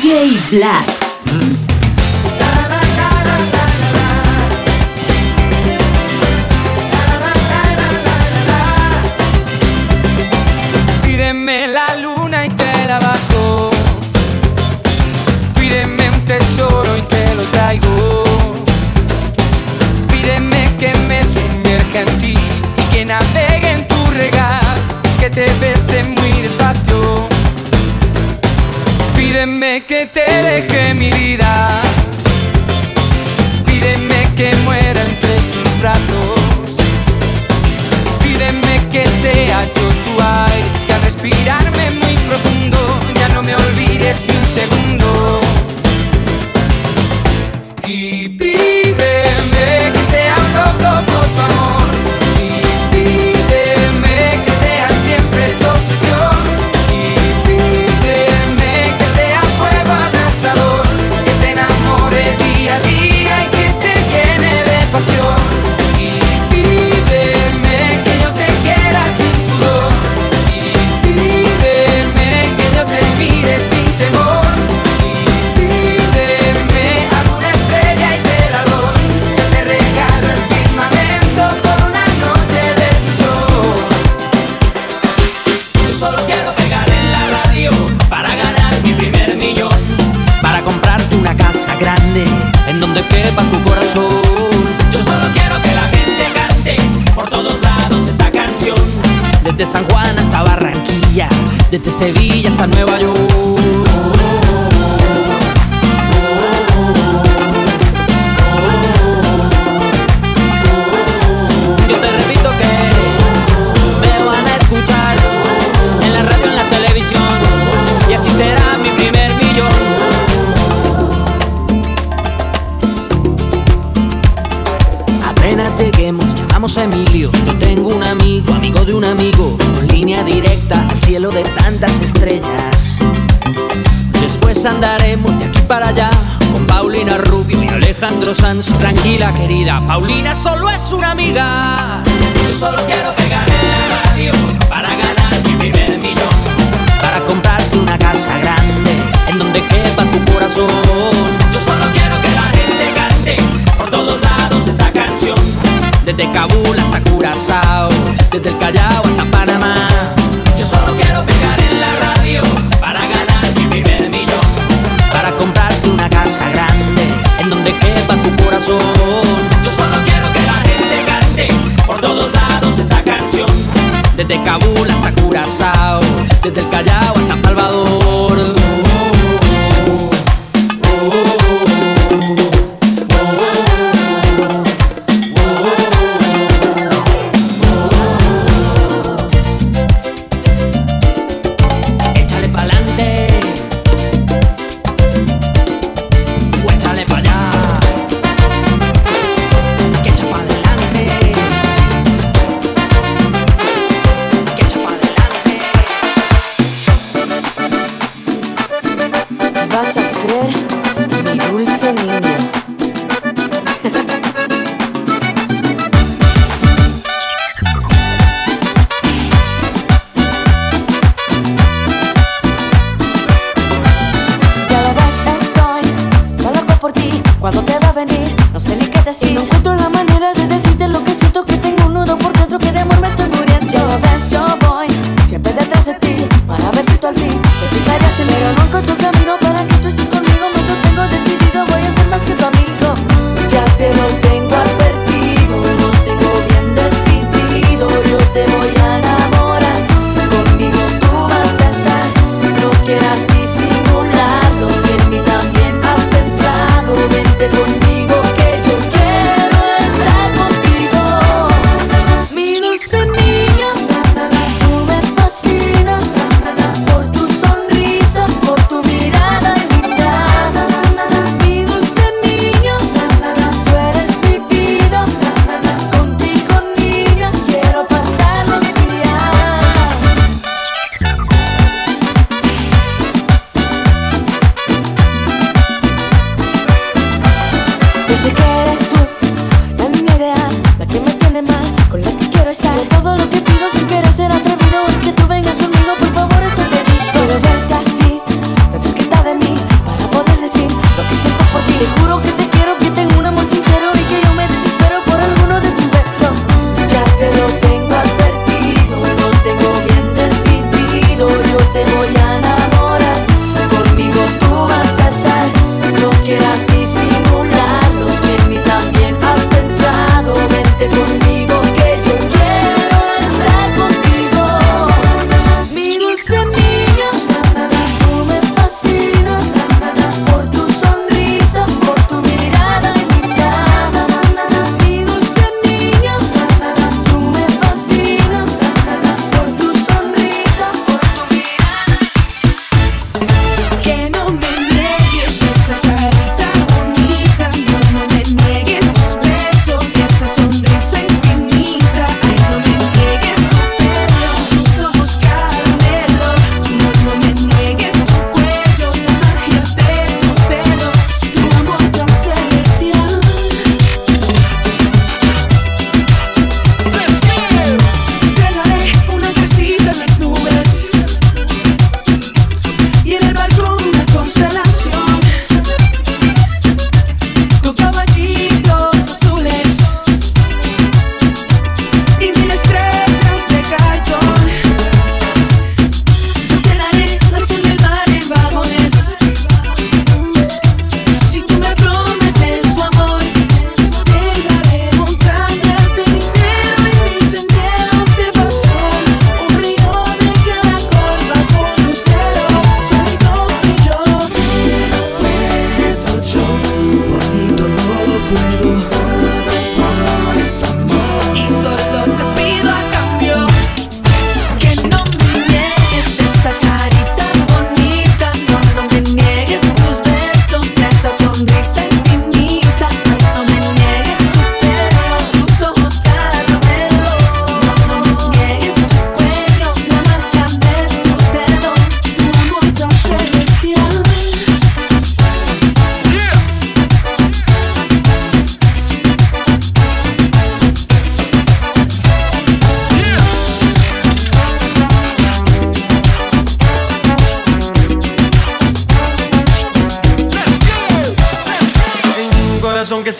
DJ Black. Make it. desde Sevilla hasta Nueva York. Tranquila querida, Paulina solo es una amiga. Yo solo quiero pegar en la radio para ganar mi primer millón. Para comprarte una casa grande en donde quepa tu corazón. Yo solo quiero que la gente cante por todos lados esta canción. Desde Kabul hasta Curazao, desde el Callao hasta Panamá. Yo solo quiero pegar en la radio. Yo solo quiero que la gente cante por todos lados esta canción. Desde Kabul hasta Curazao, desde el Callao hasta Salvador.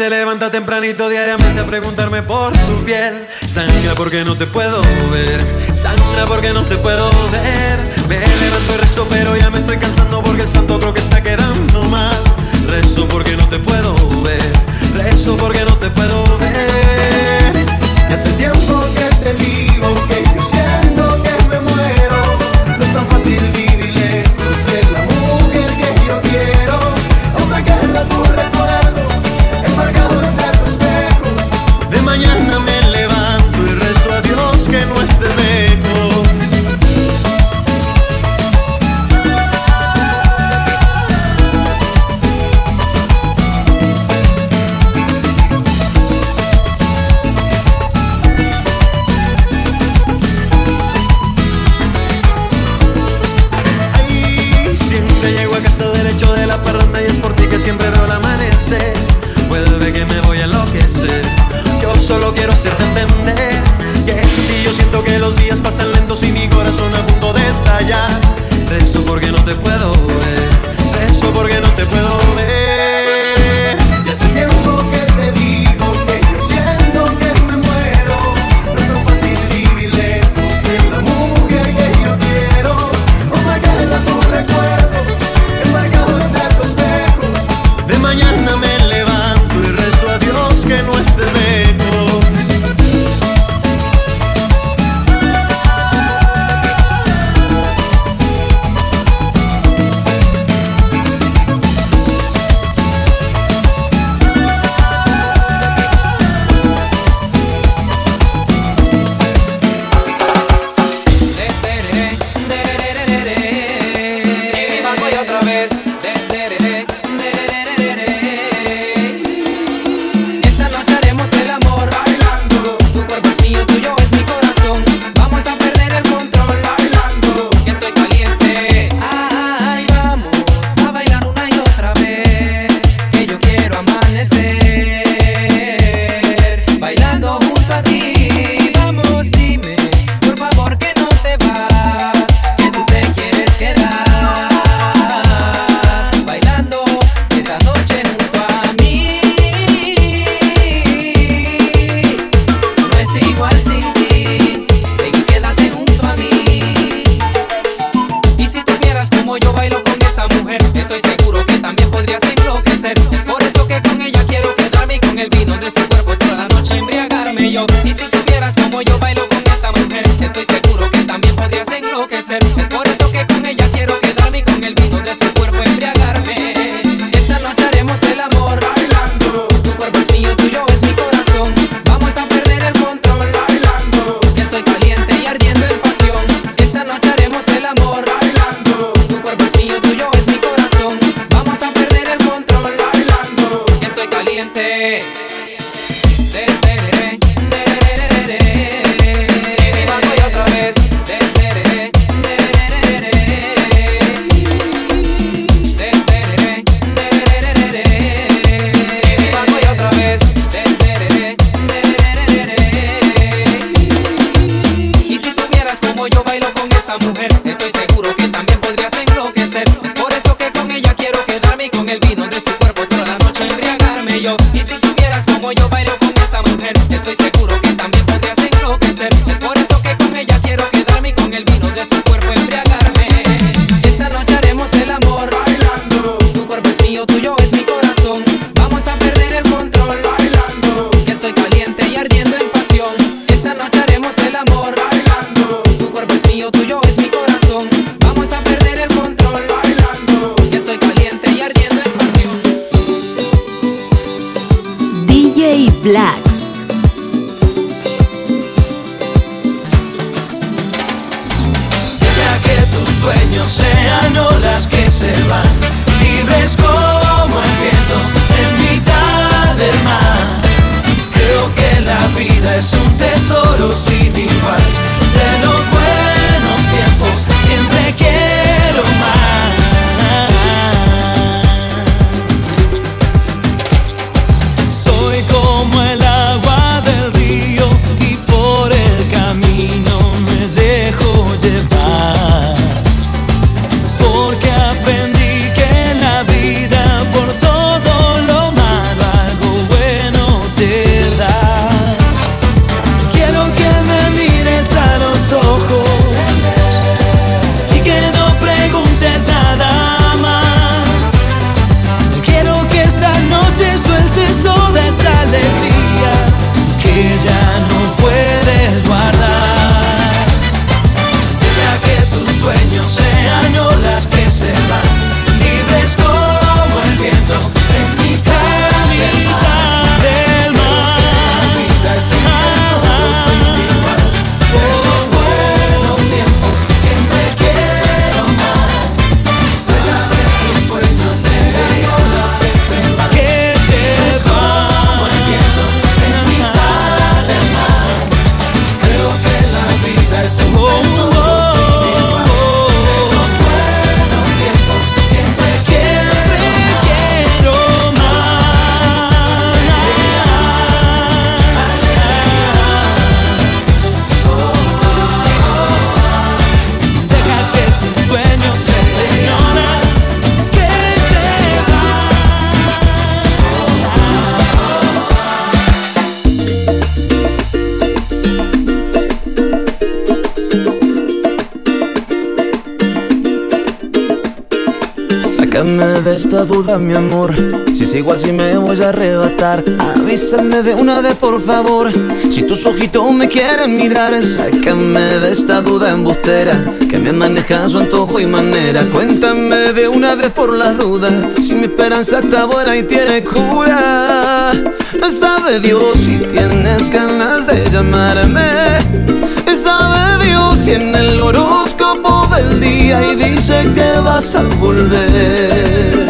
se levanta tempranito diariamente a preguntarme por tu piel. Sangre, porque no te puedo Y si tuvieras como yo bailo con esa mujer, estoy seguro que también podrías enloquecer. Esta duda, mi amor. Si sigo así me voy a arrebatar. Avísame de una vez, por favor. Si tus ojitos me quieren mirar, sácame de esta duda embustera. Que me maneja su antojo y manera. Cuéntame de una vez por las dudas. Si mi esperanza está buena y tiene cura. Sabe Dios si tienes ganas de llamarme. Sabe Dios si en el horóscopo del día y dice que vas a volver.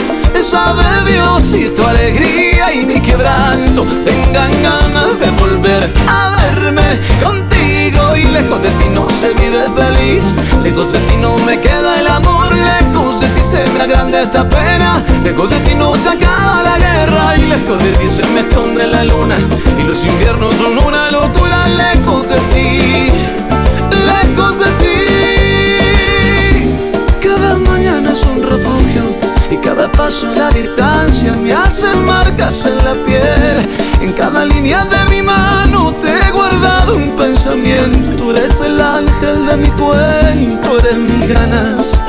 sabe Dios si tu alegría y mi quebranto. Tengan ganas de volver a verme contigo y lejos de ti no se vive feliz, lejos de ti no me queda el amor, lejos de ti se me agranda esta pena, lejos de ti no se acaba la guerra y lejos de ti se me esconde la luna. Y los inviernos son una locura lejos la distancia me hacen marcas en la piel. En cada línea de mi mano te he guardado un pensamiento. Tú eres el ángel de mi cuento, eres mis ganas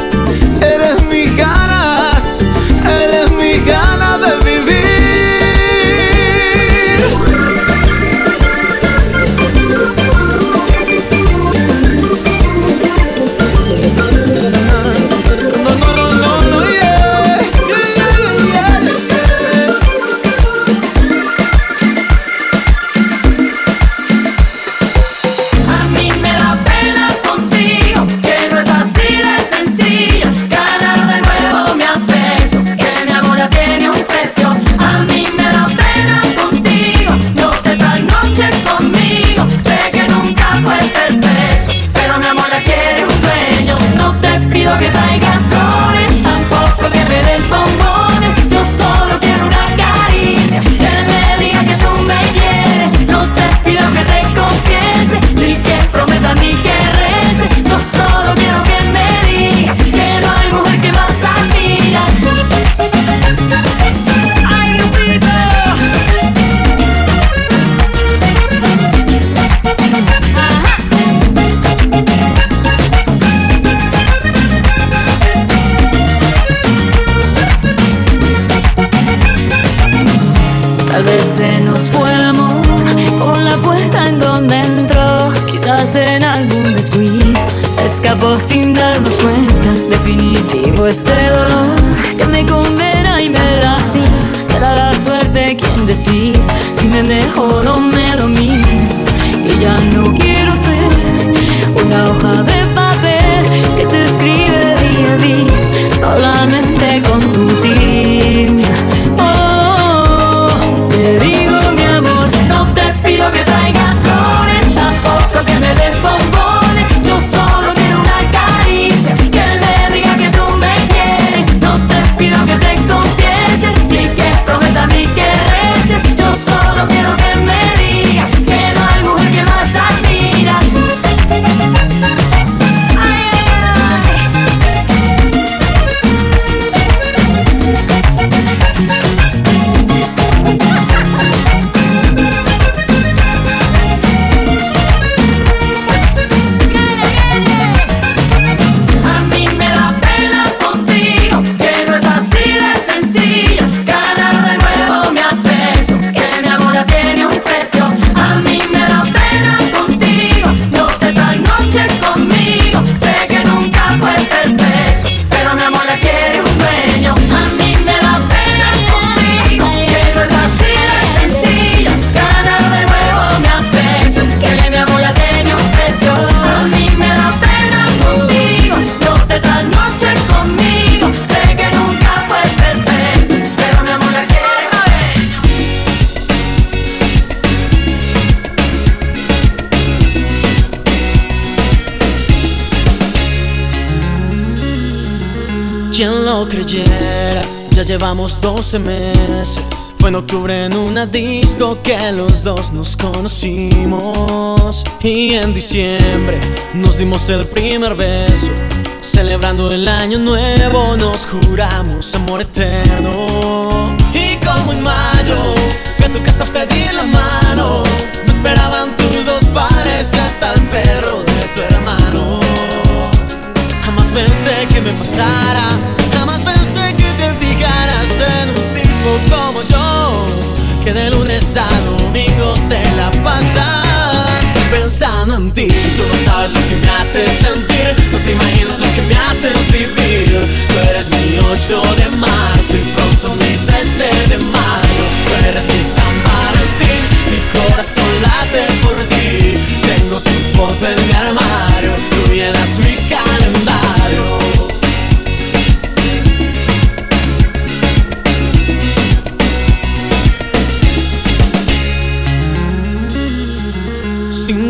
creyera, ya llevamos 12 meses. Fue en octubre en una disco que los dos nos conocimos. Y en diciembre nos dimos el primer beso. Celebrando el año nuevo nos juramos amor eterno. Y como en mayo, fui a tu casa a pedir la tú no sabes lo que me haces sentir. No te imaginas lo que me haces vivir. Tú eres mi 8 de marzo y pronto mi 13 de mayo. Tú eres mi San Valentín. Mi corazón late por ti. Tengo tu foto en mi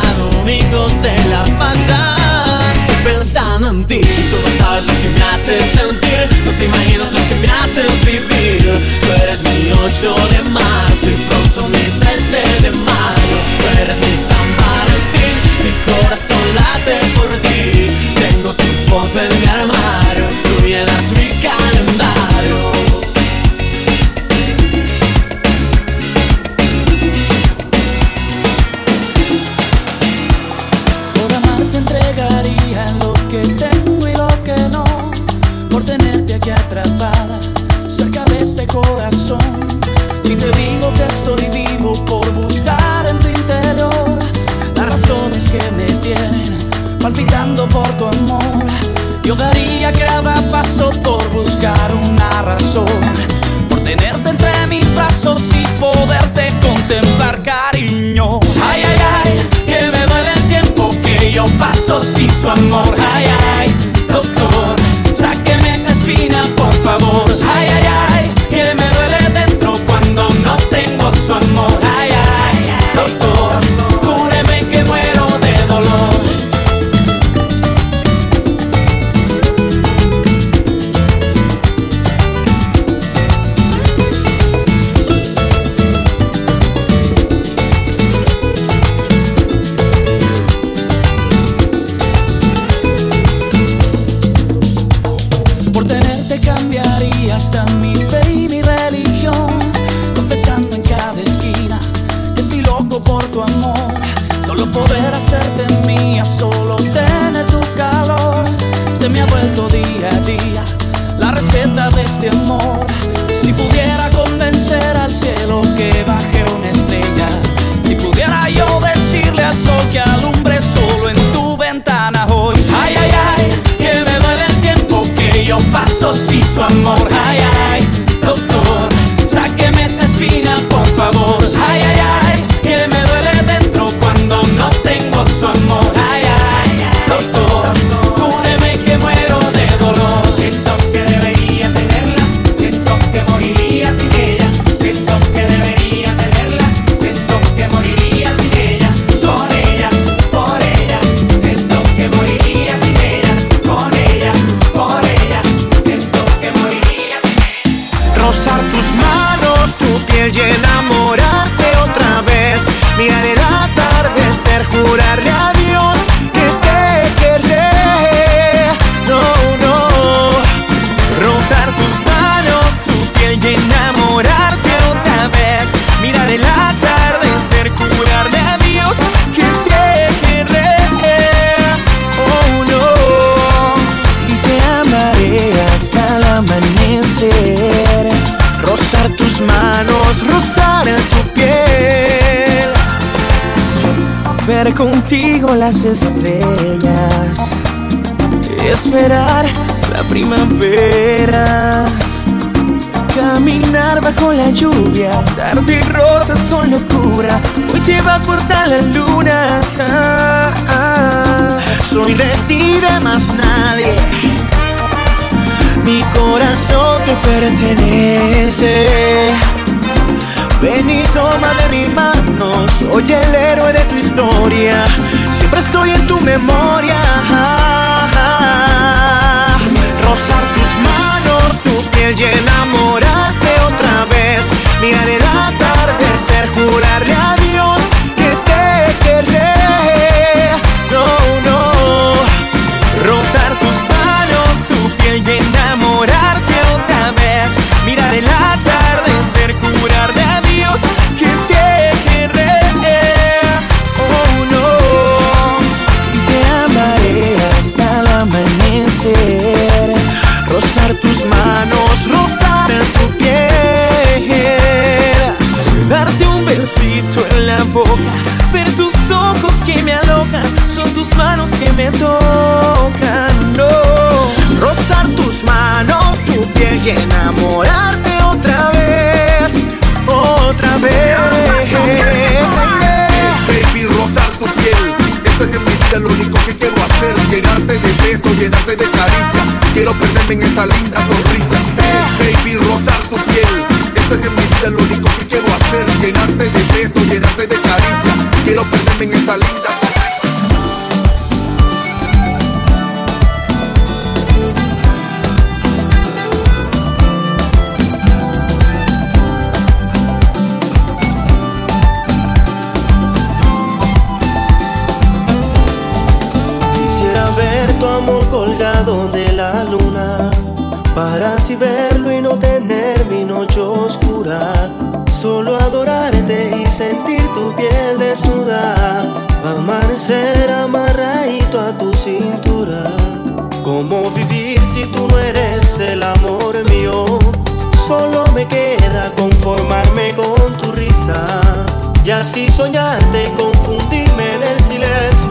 domingos se la pasa pensando en ti. Tú no sabes lo que me hace sentir No te imaginas lo que me haces vivir. Tú eres mi 8 de marzo y pronto mi 13 de mayo. Tú eres mi San Valentín Mi corazón late por ti. Tengo tu foto en Salvador. Sigo las estrellas, esperar la primavera, caminar bajo la lluvia, darte rosas con locura. Hoy te va a la luna. Soy de ti, de más nadie. Mi corazón te pertenece. Ven y toma de mi mano, soy el héroe de Siempre estoy en tu memoria. Rozar tus manos, tu piel y enamorarte otra vez. Mirar el atardecer, jurarle a que enamorarte otra vez, otra vez. Baby, rozar tu piel. Esto es en mi vida lo único que quiero hacer. Llenarte de besos, llenarte de caricia. Quiero perderme en esa linda sonrisa. Baby, rozar tu piel. Esto es en mi vida lo único que quiero hacer. Llenarte de besos, llenarte de caricia. Quiero perderme en esa linda sonrisa. Así soñarte y confundirme en el silencio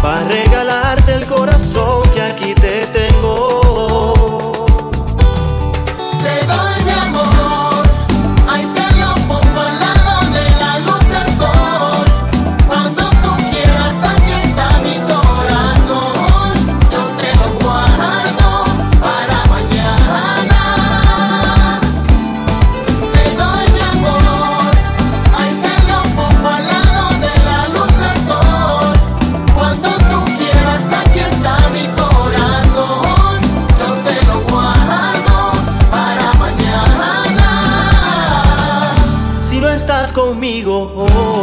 para regalarte el corazón que aquí te tengo. oh. oh.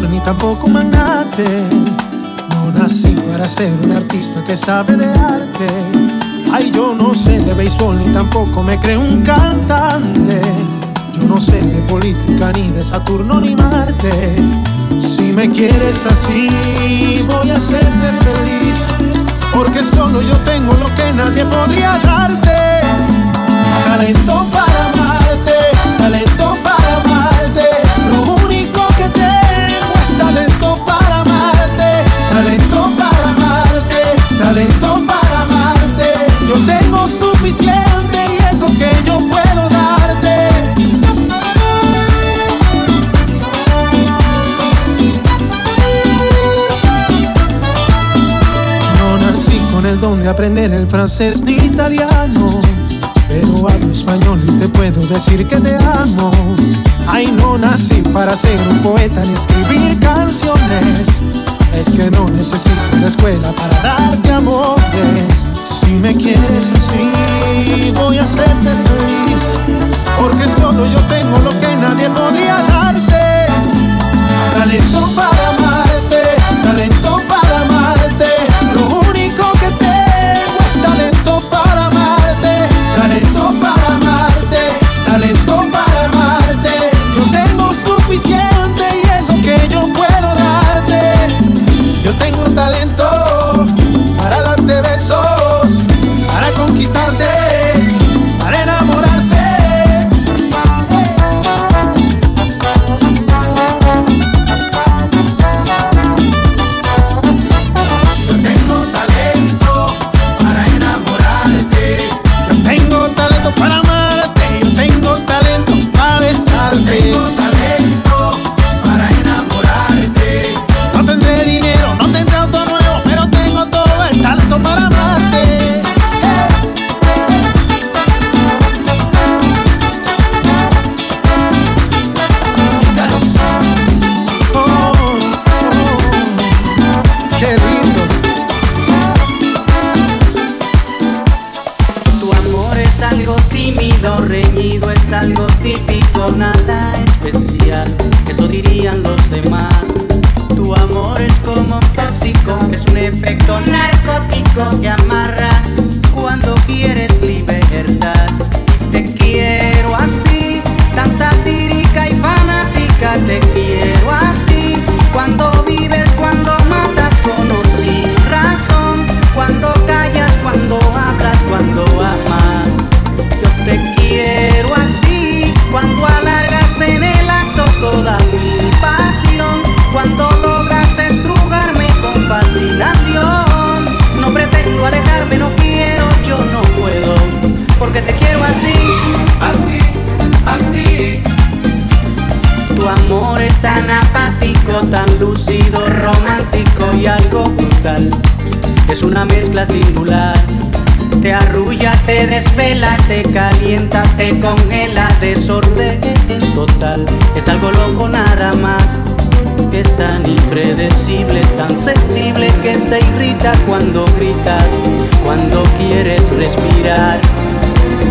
Ni tampoco un magnate. No nací para ser un artista que sabe de arte. Ay, yo no sé de béisbol ni tampoco me creo un cantante. Yo no sé de política ni de Saturno ni Marte. Si me quieres así, voy a hacerte feliz. Porque solo yo tengo lo que nadie podría darte. Talento para amarte, talento para amarte. Lo único que tengo talento para amarte. Yo tengo suficiente y eso que yo puedo darte. No nací con el don de aprender el francés ni italiano. Pero hablo español y te puedo decir que te amo. Ay, no nací para ser un poeta ni escribir canciones. Es que no necesito la escuela para darte amores. Si me quieres así, voy a hacerte feliz. Porque solo yo tengo lo que nadie podría darte. Talento para algo típico, nada especial. Eso dirían los demás. Tu amor es como tóxico, es un efecto narcótico que amarra cuando quieres libertad. Te quiero así, tan satírica y fanática, te quiero así. Cuando vives, cuando matas con o sin razón, cuando callas, cuando hablas, cuando porque te quiero así, así, así. Tu amor es tan apático, tan lúcido, romántico y algo brutal. Es una mezcla singular. Te arrulla, te desvela, te calienta, te congela, desorden total. Es algo loco nada más. Es tan impredecible, tan sensible que se irrita cuando gritas, cuando quieres respirar.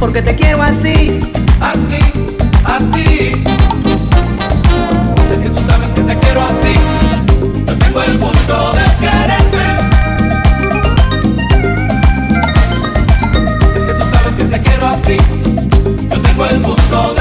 porque te quiero así, así, así. Es que tú sabes que te quiero así. Yo tengo el gusto de quererte. Es que tú sabes que te quiero así. Yo tengo el gusto de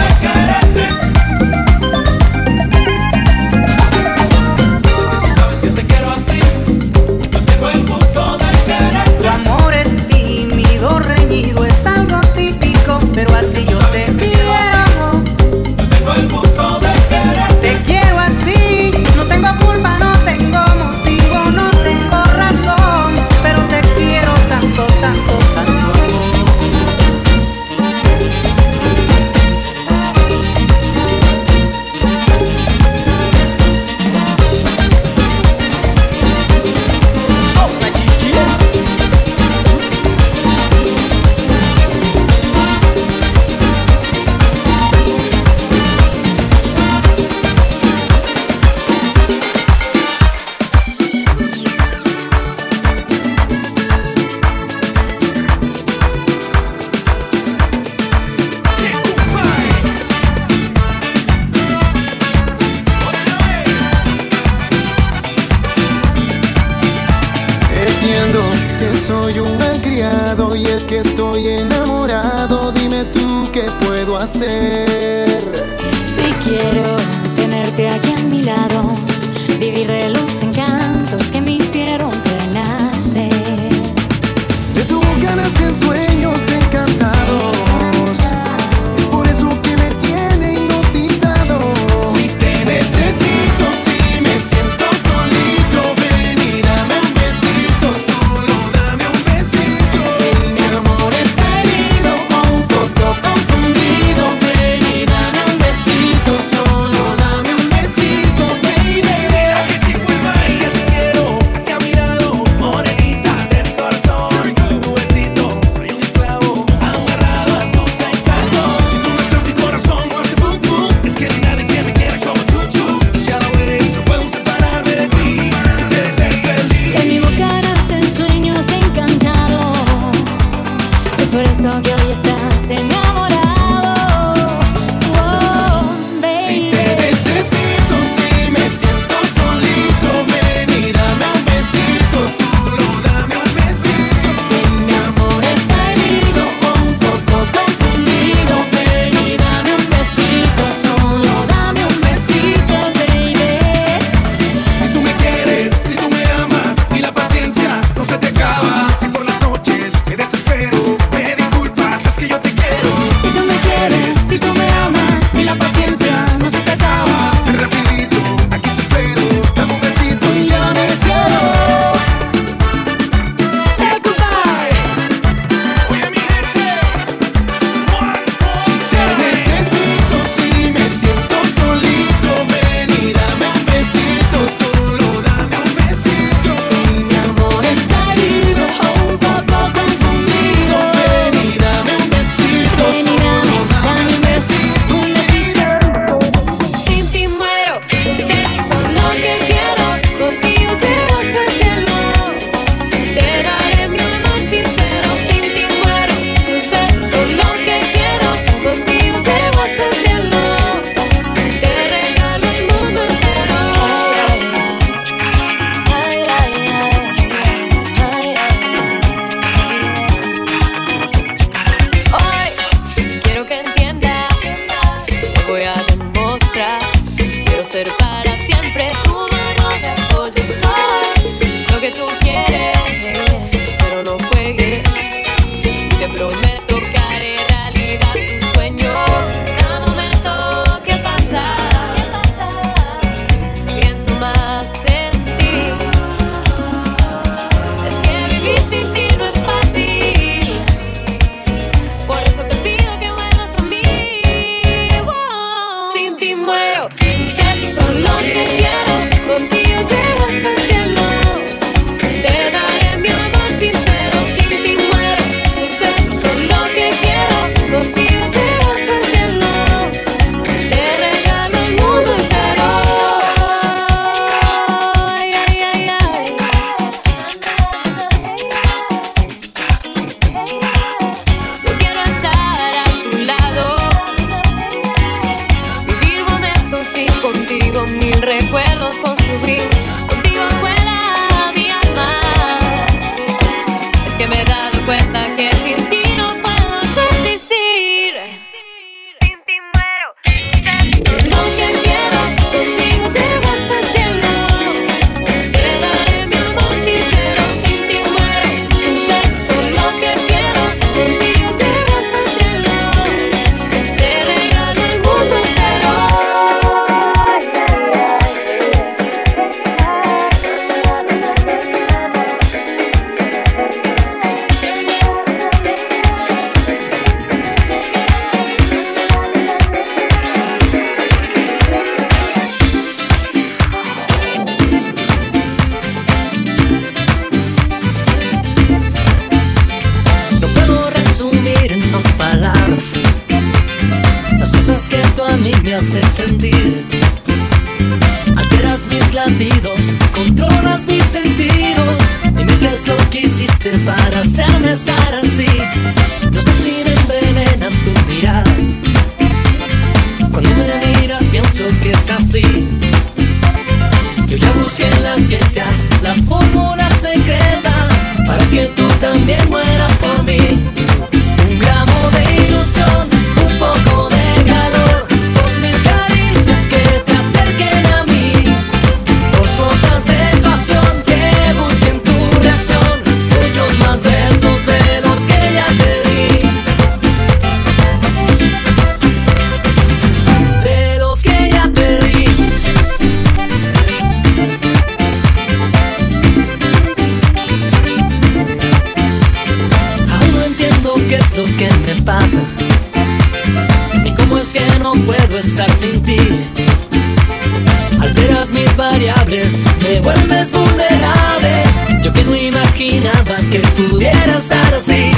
me vuelves vulnerable. Yo que no imaginaba que pudiera estar así.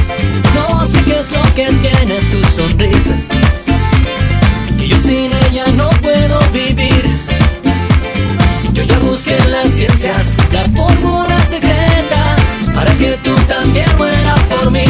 No sé qué es lo que tiene tu sonrisa. Que yo sin ella no puedo vivir. Yo ya busqué las ciencias la fórmula secreta para que tú también mueras por mí.